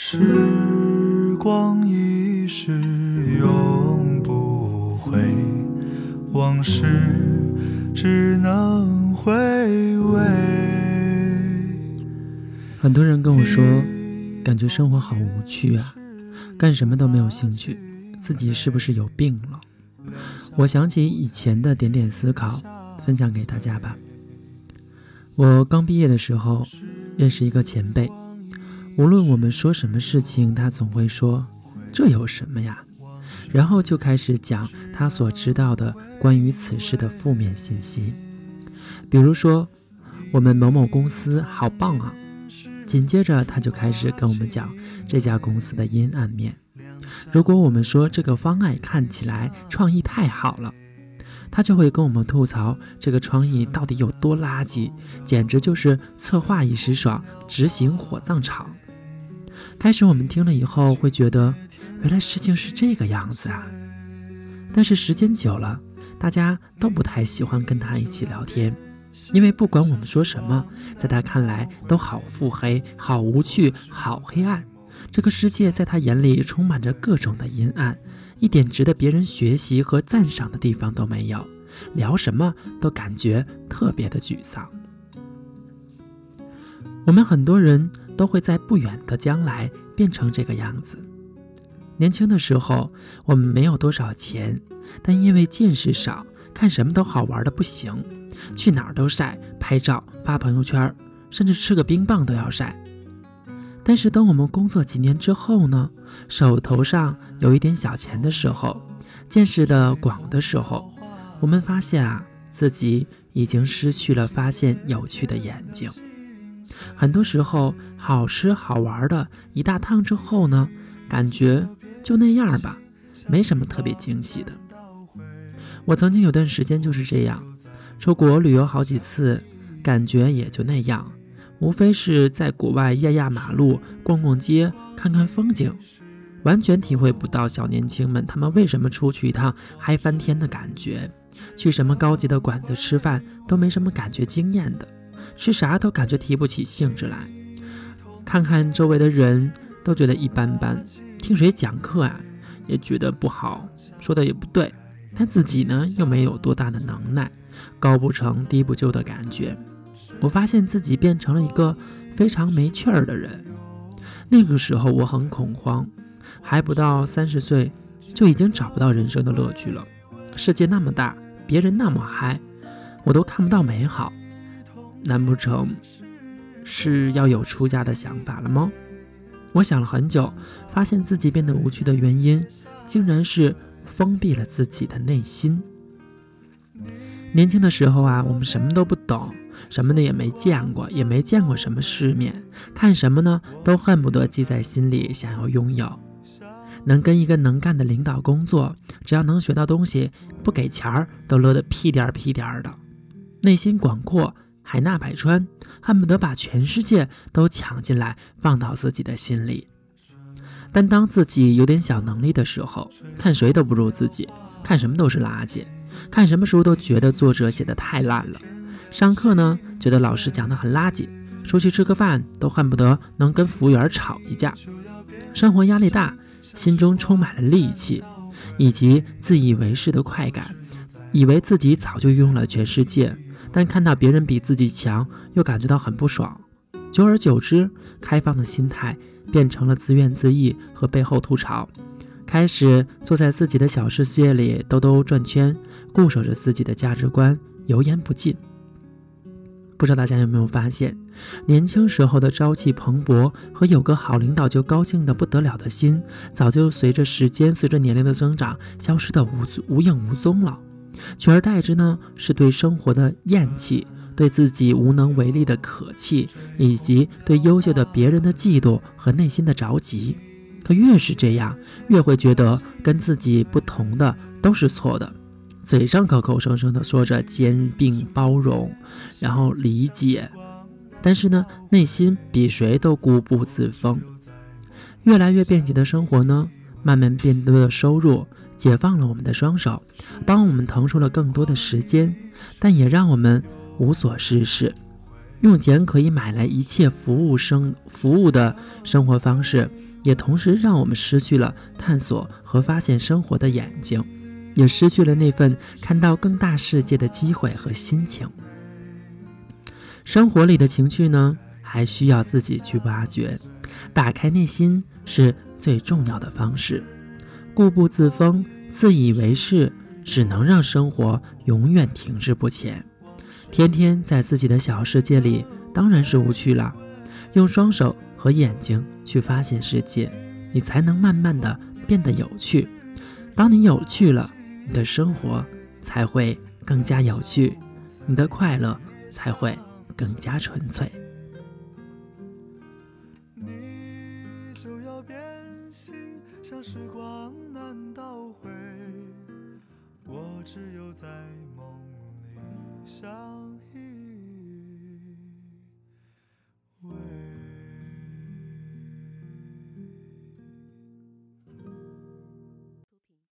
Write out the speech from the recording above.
时光一逝永不回，往事只能回味。很多人跟我说，感觉生活好无趣啊，干什么都没有兴趣，自己是不是有病了？我想起以前的点点思考，分享给大家吧。我刚毕业的时候，认识一个前辈。无论我们说什么事情，他总会说：“这有什么呀？”然后就开始讲他所知道的关于此事的负面信息，比如说我们某某公司好棒啊。紧接着他就开始跟我们讲这家公司的阴暗面。如果我们说这个方案看起来创意太好了，他就会跟我们吐槽这个创意到底有多垃圾，简直就是策划一时爽，执行火葬场。开始我们听了以后会觉得，原来事情是这个样子啊。但是时间久了，大家都不太喜欢跟他一起聊天，因为不管我们说什么，在他看来都好腹黑、好无趣、好黑暗。这个世界在他眼里充满着各种的阴暗，一点值得别人学习和赞赏的地方都没有。聊什么都感觉特别的沮丧。我们很多人。都会在不远的将来变成这个样子。年轻的时候，我们没有多少钱，但因为见识少，看什么都好玩的不行，去哪儿都晒拍照发朋友圈，甚至吃个冰棒都要晒。但是等我们工作几年之后呢，手头上有一点小钱的时候，见识的广的时候，我们发现啊，自己已经失去了发现有趣的眼睛。很多时候，好吃好玩的一大趟之后呢，感觉就那样吧，没什么特别惊喜的。我曾经有段时间就是这样，出国旅游好几次，感觉也就那样，无非是在国外压压马路、逛逛街、看看风景，完全体会不到小年轻们他们为什么出去一趟嗨翻天的感觉，去什么高级的馆子吃饭都没什么感觉惊艳的。吃啥都感觉提不起兴致来，看看周围的人都觉得一般般，听谁讲课啊也觉得不好，说的也不对，但自己呢又没有多大的能耐，高不成低不就的感觉。我发现自己变成了一个非常没趣儿的人。那个时候我很恐慌，还不到三十岁就已经找不到人生的乐趣了。世界那么大，别人那么嗨，我都看不到美好。难不成是要有出家的想法了吗？我想了很久，发现自己变得无趣的原因，竟然是封闭了自己的内心。年轻的时候啊，我们什么都不懂，什么的也没见过，也没见过什么世面，看什么呢，都恨不得记在心里，想要拥有。能跟一个能干的领导工作，只要能学到东西，不给钱儿都乐得屁颠儿屁颠儿的，内心广阔。海纳百川，恨不得把全世界都抢进来放到自己的心里。但当自己有点小能力的时候，看谁都不如自己，看什么都是垃圾，看什么书都觉得作者写的太烂了。上课呢，觉得老师讲的很垃圾，出去吃个饭都恨不得能跟服务员吵一架。生活压力大，心中充满了戾气，以及自以为是的快感，以为自己早就拥有了全世界。但看到别人比自己强，又感觉到很不爽。久而久之，开放的心态变成了自怨自艾和背后吐槽，开始坐在自己的小世界里兜兜转圈，固守着自己的价值观，油盐不进。不知道大家有没有发现，年轻时候的朝气蓬勃和有个好领导就高兴的不得了的心，早就随着时间、随着年龄的增长，消失的无无影无踪了。取而代之呢，是对生活的厌弃，对自己无能为力的可气，以及对优秀的别人的嫉妒和内心的着急。可越是这样，越会觉得跟自己不同的都是错的。嘴上口口声声的说着兼并包容，然后理解，但是呢，内心比谁都固步自封。越来越便捷的生活呢，慢慢变多的收入。解放了我们的双手，帮我们腾出了更多的时间，但也让我们无所事事。用钱可以买来一切服务生服务的生活方式，也同时让我们失去了探索和发现生活的眼睛，也失去了那份看到更大世界的机会和心情。生活里的情趣呢，还需要自己去挖掘。打开内心是最重要的方式。固步自封、自以为是，只能让生活永远停滞不前。天天在自己的小世界里，当然是无趣了。用双手和眼睛去发现世界，你才能慢慢的变得有趣。当你有趣了，你的生活才会更加有趣，你的快乐才会更加纯粹。像时光难倒回，我只有在梦里相依。